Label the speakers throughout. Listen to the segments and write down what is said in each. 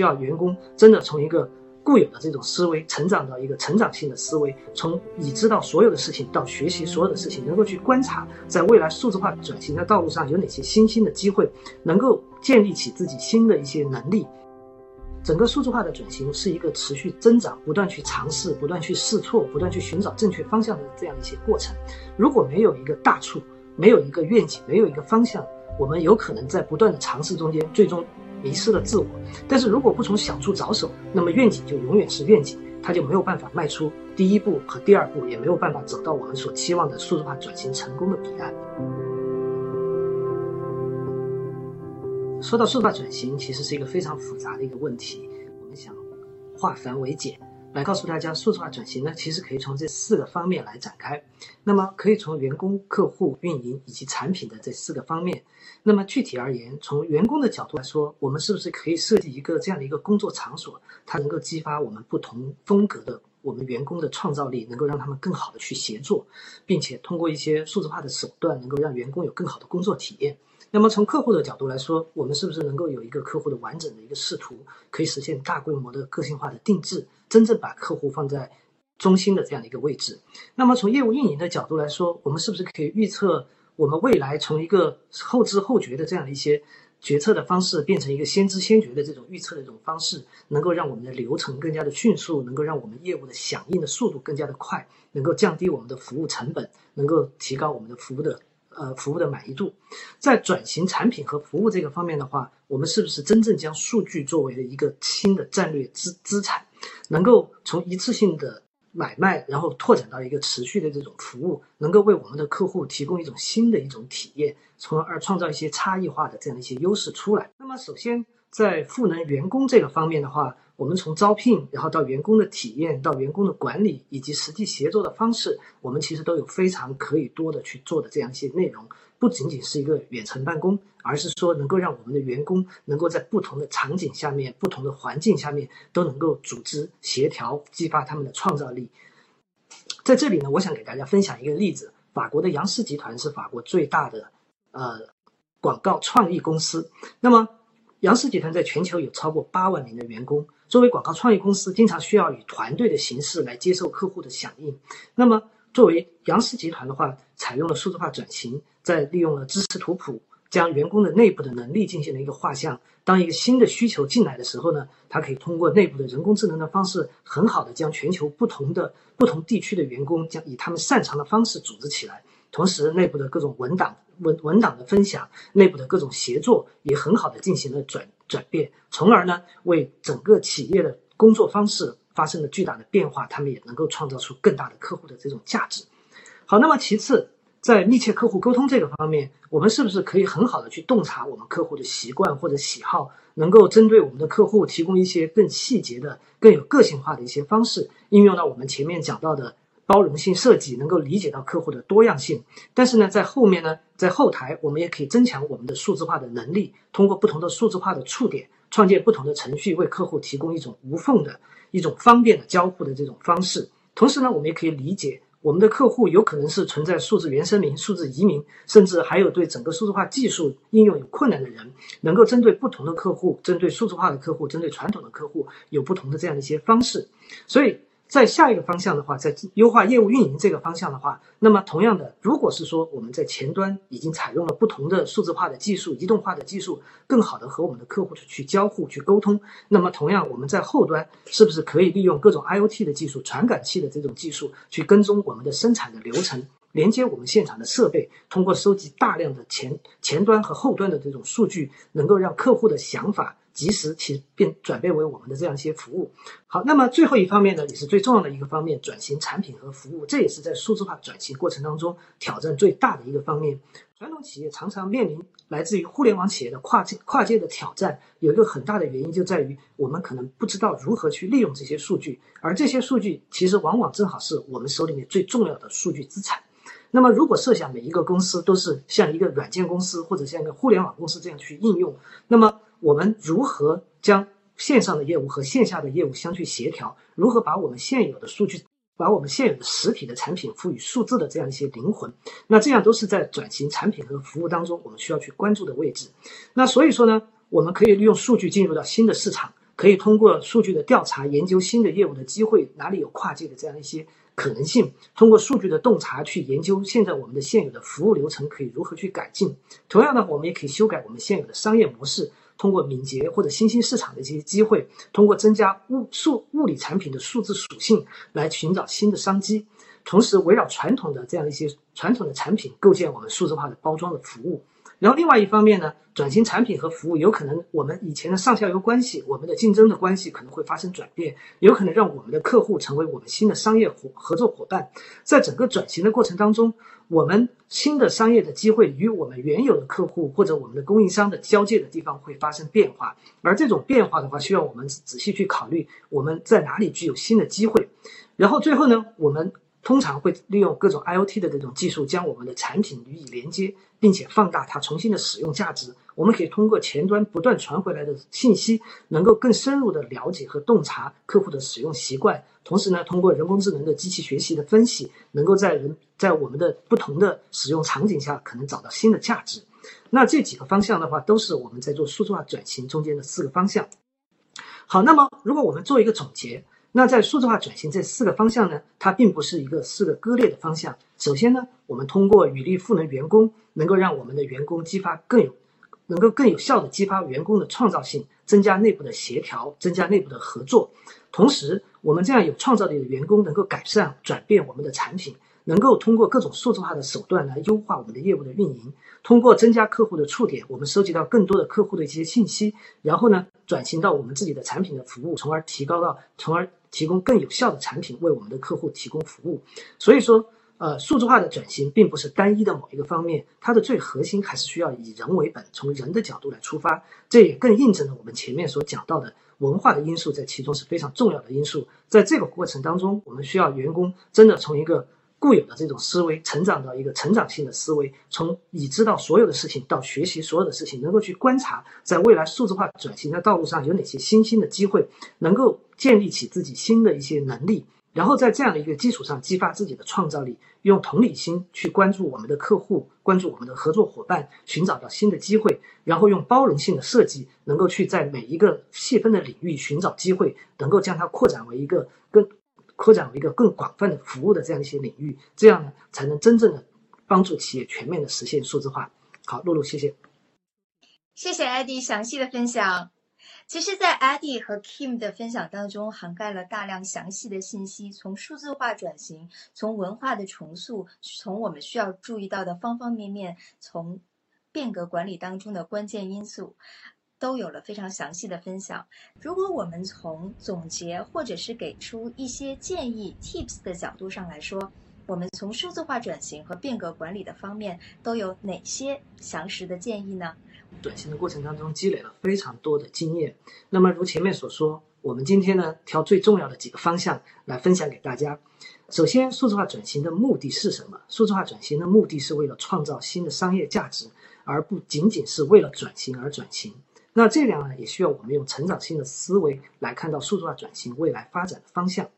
Speaker 1: 需要员工真的从一个固有的这种思维成长到一个成长性的思维，从已知道所有的事情到学习所有的事情，能够去观察在未来数字化转型的道路上有哪些新兴的机会，能够建立起自己新的一些能力。整个数字化的转型是一个持续增长、不断去尝试、不断去试错、不断去寻找正确方向的这样一些过程。如果没有一个大处，没有一个愿景，没有一个方向，我们有可能在不断的尝试中间，最终迷失了自我。但是如果不从小处着手，那么愿景就永远是愿景，他就没有办法迈出第一步和第二步，也没有办法走到我们所期望的数字化转型成功的彼岸。说到数字化转型，其实是一个非常复杂的一个问题。我们想化繁为简，来告诉大家，数字化转型呢，其实可以从这四个方面来展开。那么，可以从员工、客户、运营以及产品的这四个方面。那么具体而言，从员工的角度来说，我们是不是可以设计一个这样的一个工作场所，它能够激发我们不同风格的我们员工的创造力，能够让他们更好的去协作，并且通过一些数字化的手段，能够让员工有更好的工作体验。那么从客户的角度来说，我们是不是能够有一个客户的完整的一个视图，可以实现大规模的个性化的定制，真正把客户放在中心的这样的一个位置？那么从业务运营的角度来说，我们是不是可以预测我们未来从一个后知后觉的这样的一些决策的方式，变成一个先知先觉的这种预测的这种方式，能够让我们的流程更加的迅速，能够让我们业务的响应的速度更加的快，能够降低我们的服务成本，能够提高我们的服务的。呃，服务的满意度，在转型产品和服务这个方面的话，我们是不是真正将数据作为了一个新的战略资资产，能够从一次性的买卖，然后拓展到一个持续的这种服务，能够为我们的客户提供一种新的一种体验，从而创造一些差异化的这样的一些优势出来。那么，首先在赋能员工这个方面的话，我们从招聘，然后到员工的体验，到员工的管理，以及实际协作的方式，我们其实都有非常可以多的去做的这样一些内容。不仅仅是一个远程办公，而是说能够让我们的员工能够在不同的场景下面、不同的环境下面都能够组织协调，激发他们的创造力。在这里呢，我想给大家分享一个例子：法国的杨氏集团是法国最大的呃广告创意公司。那么，杨氏集团在全球有超过八万名的员工。作为广告创意公司，经常需要以团队的形式来接受客户的响应。那么，作为杨氏集团的话，采用了数字化转型，在利用了知识图谱，将员工的内部的能力进行了一个画像。当一个新的需求进来的时候呢，它可以通过内部的人工智能的方式，很好的将全球不同的不同地区的员工，将以他们擅长的方式组织起来。同时，内部的各种文档文文档的分享，内部的各种协作，也很好的进行了转。转变，从而呢为整个企业的工作方式发生了巨大的变化，他们也能够创造出更大的客户的这种价值。好，那么其次，在密切客户沟通这个方面，我们是不是可以很好的去洞察我们客户的习惯或者喜好，能够针对我们的客户提供一些更细节的、更有个性化的一些方式，应用到我们前面讲到的。包容性设计能够理解到客户的多样性，但是呢，在后面呢，在后台我们也可以增强我们的数字化的能力，通过不同的数字化的触点，创建不同的程序，为客户提供一种无缝的一种方便的交互的这种方式。同时呢，我们也可以理解我们的客户有可能是存在数字原生民、数字移民，甚至还有对整个数字化技术应用有困难的人，能够针对不同的客户，针对数字化的客户，针对传统的客户，有不同的这样的一些方式。所以。在下一个方向的话，在优化业务运营这个方向的话，那么同样的，如果是说我们在前端已经采用了不同的数字化的技术、移动化的技术，更好的和我们的客户去交互、去沟通，那么同样我们在后端是不是可以利用各种 IOT 的技术、传感器的这种技术去跟踪我们的生产的流程，连接我们现场的设备，通过收集大量的前前端和后端的这种数据，能够让客户的想法。及时其变转变为我们的这样一些服务。好，那么最后一方面呢，也是最重要的一个方面，转型产品和服务，这也是在数字化转型过程当中挑战最大的一个方面。传统企业常常面临来自于互联网企业的跨界跨界的挑战，有一个很大的原因就在于我们可能不知道如何去利用这些数据，而这些数据其实往往正好是我们手里面最重要的数据资产。那么，如果设想每一个公司都是像一个软件公司或者像一个互联网公司这样去应用，那么我们如何将线上的业务和线下的业务相去协调？如何把我们现有的数据，把我们现有的实体的产品赋予数字的这样一些灵魂？那这样都是在转型产品和服务当中我们需要去关注的位置。那所以说呢，我们可以利用数据进入到新的市场。可以通过数据的调查研究新的业务的机会，哪里有跨界的这样一些可能性。通过数据的洞察去研究现在我们的现有的服务流程可以如何去改进。同样的，我们也可以修改我们现有的商业模式。通过敏捷或者新兴市场的这些机会，通过增加物数物理产品的数字属性来寻找新的商机，同时围绕传统的这样一些传统的产品构建我们数字化的包装的服务。然后另外一方面呢，转型产品和服务有可能我们以前的上下游关系，我们的竞争的关系可能会发生转变，有可能让我们的客户成为我们新的商业伙合作伙伴。在整个转型的过程当中，我们新的商业的机会与我们原有的客户或者我们的供应商的交界的地方会发生变化，而这种变化的话，需要我们仔细去考虑我们在哪里具有新的机会。然后最后呢，我们。通常会利用各种 IOT 的这种技术，将我们的产品予以连接，并且放大它重新的使用价值。我们可以通过前端不断传回来的信息，能够更深入的了解和洞察客户的使用习惯。同时呢，通过人工智能的机器学习的分析，能够在人在我们的不同的使用场景下，可能找到新的价值。那这几个方向的话，都是我们在做数字化转型中间的四个方向。好，那么如果我们做一个总结。那在数字化转型这四个方向呢，它并不是一个四个割裂的方向。首先呢，我们通过语力赋能员工，能够让我们的员工激发更有，能够更有效的激发员工的创造性，增加内部的协调，增加内部的合作。同时，我们这样有创造力的员工能够改善转变我们的产品。能够通过各种数字化的手段来优化我们的业务的运营，通过增加客户的触点，我们收集到更多的客户的一些信息，然后呢，转型到我们自己的产品的服务，从而提高到，从而提供更有效的产品为我们的客户提供服务。所以说，呃，数字化的转型并不是单一的某一个方面，它的最核心还是需要以人为本，从人的角度来出发。这也更印证了我们前面所讲到的文化的因素在其中是非常重要的因素。在这个过程当中，我们需要员工真的从一个固有的这种思维，成长到一个成长性的思维，从已知道所有的事情到学习所有的事情，能够去观察，在未来数字化转型的道路上有哪些新兴的机会，能够建立起自己新的一些能力，然后在这样的一个基础上激发自己的创造力，用同理心去关注我们的客户，关注我们的合作伙伴，寻找到新的机会，然后用包容性的设计，能够去在每一个细分的领域寻找机会，能够将它扩展为一个更。扩展为一个更广泛的服务的这样一些领域，这样呢才能真正的帮助企业全面的实现数字化。好，露露，谢谢。
Speaker 2: 谢谢艾迪详细的分享。其实，在艾迪和 Kim 的分享当中，涵盖了大量详细的信息，从数字化转型，从文化的重塑，从我们需要注意到的方方面面，从变革管理当中的关键因素。都有了非常详细的分享。如果我们从总结或者是给出一些建议 tips 的角度上来说，我们从数字化转型和变革管理的方面都有哪些详实的建议呢？
Speaker 1: 转型的过程当中积累了非常多的经验。那么如前面所说，我们今天呢挑最重要的几个方向来分享给大家。首先，数字化转型的目的是什么？数字化转型的目的是为了创造新的商业价值，而不仅仅是为了转型而转型。那这样呢，也需要我们用成长性的思维来看到数字化转型未来发展的方向。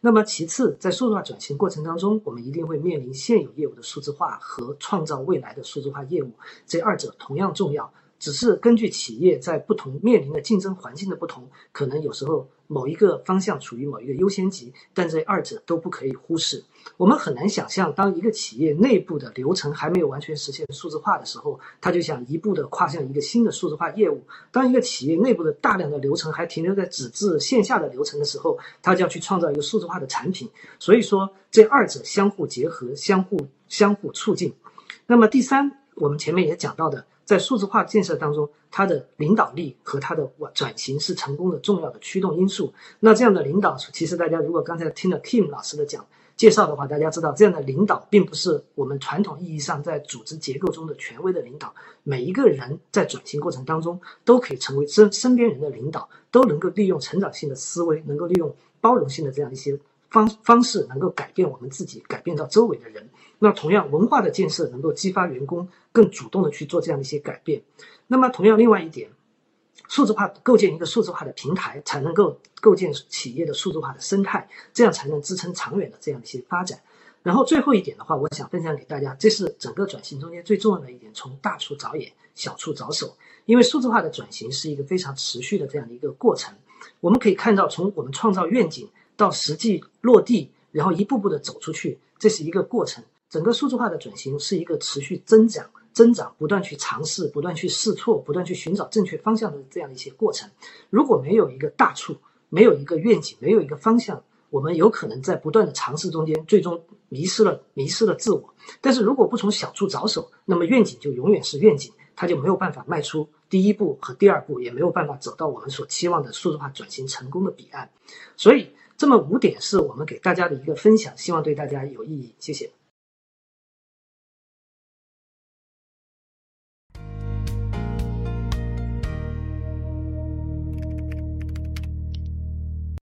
Speaker 1: 那么其次，在数字化转型过程当中，我们一定会面临现有业务的数字化和创造未来的数字化业务，这二者同样重要。只是根据企业在不同面临的竞争环境的不同，可能有时候某一个方向处于某一个优先级，但这二者都不可以忽视。我们很难想象，当一个企业内部的流程还没有完全实现数字化的时候，他就想一步的跨向一个新的数字化业务；当一个企业内部的大量的流程还停留在纸质线下的流程的时候，他就要去创造一个数字化的产品。所以说，这二者相互结合，相互相互促进。那么第三，我们前面也讲到的。在数字化建设当中，它的领导力和它的转型是成功的重要的驱动因素。那这样的领导，其实大家如果刚才听了 Kim 老师的讲介绍的话，大家知道这样的领导并不是我们传统意义上在组织结构中的权威的领导。每一个人在转型过程当中都可以成为身身边人的领导，都能够利用成长性的思维，能够利用包容性的这样一些方方式，能够改变我们自己，改变到周围的人。那同样，文化的建设能够激发员工更主动的去做这样的一些改变。那么，同样另外一点，数字化构建一个数字化的平台，才能够构建企业的数字化的生态，这样才能支撑长远的这样的一些发展。然后最后一点的话，我想分享给大家，这是整个转型中间最重要的一点：从大处着眼，小处着手。因为数字化的转型是一个非常持续的这样的一个过程。我们可以看到，从我们创造愿景到实际落地，然后一步步的走出去，这是一个过程。整个数字化的转型是一个持续增长、增长、不断去尝试、不断去试错、不断去寻找正确方向的这样一些过程。如果没有一个大处，没有一个愿景，没有一个方向，我们有可能在不断的尝试中间，最终迷失了迷失了自我。但是如果不从小处着手，那么愿景就永远是愿景，它就没有办法迈出第一步和第二步，也没有办法走到我们所期望的数字化转型成功的彼岸。所以，这么五点是我们给大家的一个分享，希望对大家有意义。谢谢。